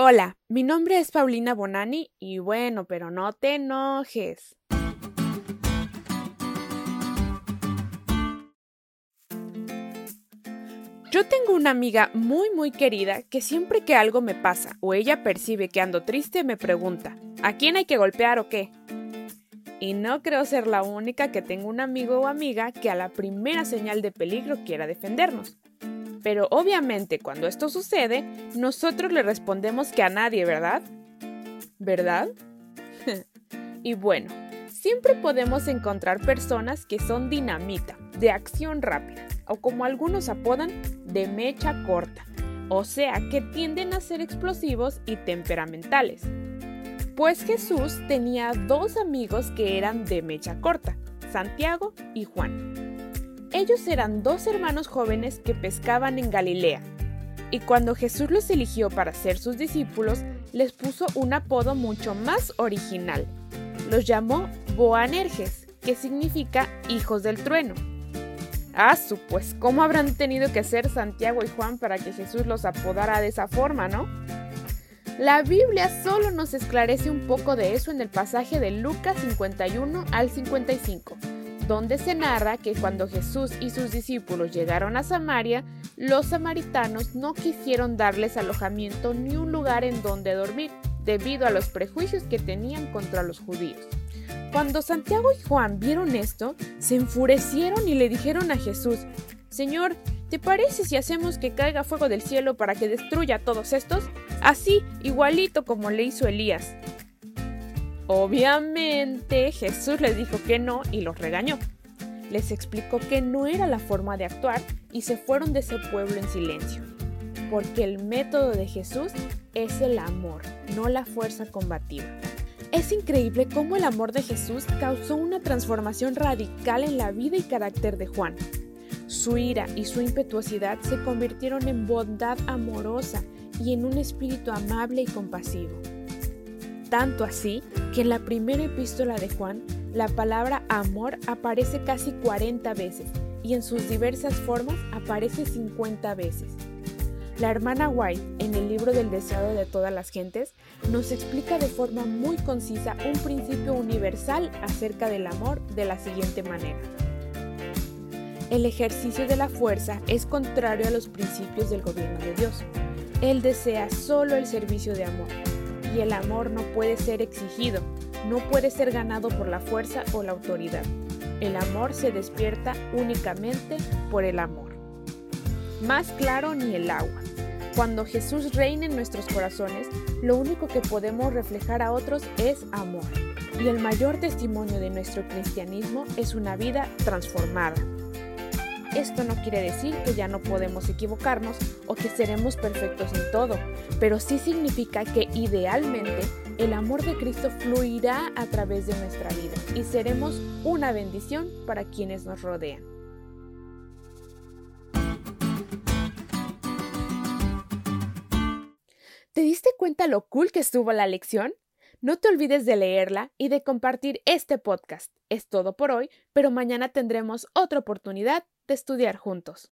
Hola, mi nombre es Paulina Bonani y bueno, pero no te enojes. Yo tengo una amiga muy muy querida que siempre que algo me pasa o ella percibe que ando triste me pregunta, ¿a quién hay que golpear o qué? Y no creo ser la única que tenga un amigo o amiga que a la primera señal de peligro quiera defendernos. Pero obviamente cuando esto sucede, nosotros le respondemos que a nadie, ¿verdad? ¿Verdad? y bueno, siempre podemos encontrar personas que son dinamita, de acción rápida, o como algunos apodan, de mecha corta, o sea, que tienden a ser explosivos y temperamentales. Pues Jesús tenía dos amigos que eran de mecha corta, Santiago y Juan. Ellos eran dos hermanos jóvenes que pescaban en Galilea, y cuando Jesús los eligió para ser sus discípulos, les puso un apodo mucho más original. Los llamó Boanerges, que significa hijos del trueno. Ah, pues, ¿cómo habrán tenido que ser Santiago y Juan para que Jesús los apodara de esa forma, no? La Biblia solo nos esclarece un poco de eso en el pasaje de Lucas 51 al 55, donde se narra que cuando Jesús y sus discípulos llegaron a Samaria, los samaritanos no quisieron darles alojamiento ni un lugar en donde dormir, debido a los prejuicios que tenían contra los judíos. Cuando Santiago y Juan vieron esto, se enfurecieron y le dijeron a Jesús, Señor, ¿te parece si hacemos que caiga fuego del cielo para que destruya a todos estos? Así, igualito como le hizo Elías. Obviamente Jesús les dijo que no y los regañó. Les explicó que no era la forma de actuar y se fueron de ese pueblo en silencio. Porque el método de Jesús es el amor, no la fuerza combativa. Es increíble cómo el amor de Jesús causó una transformación radical en la vida y carácter de Juan. Su ira y su impetuosidad se convirtieron en bondad amorosa y en un espíritu amable y compasivo. Tanto así que en la primera epístola de Juan, la palabra amor aparece casi 40 veces y en sus diversas formas aparece 50 veces. La hermana White, en el libro del deseado de todas las gentes, nos explica de forma muy concisa un principio universal acerca del amor de la siguiente manera. El ejercicio de la fuerza es contrario a los principios del gobierno de Dios. Él desea solo el servicio de amor, y el amor no puede ser exigido, no puede ser ganado por la fuerza o la autoridad. El amor se despierta únicamente por el amor más claro ni el agua. Cuando Jesús reina en nuestros corazones, lo único que podemos reflejar a otros es amor. Y el mayor testimonio de nuestro cristianismo es una vida transformada. Esto no quiere decir que ya no podemos equivocarnos o que seremos perfectos en todo, pero sí significa que idealmente el amor de Cristo fluirá a través de nuestra vida y seremos una bendición para quienes nos rodean. ¿Te diste cuenta lo cool que estuvo la lección? No te olvides de leerla y de compartir este podcast. Es todo por hoy, pero mañana tendremos otra oportunidad de estudiar juntos.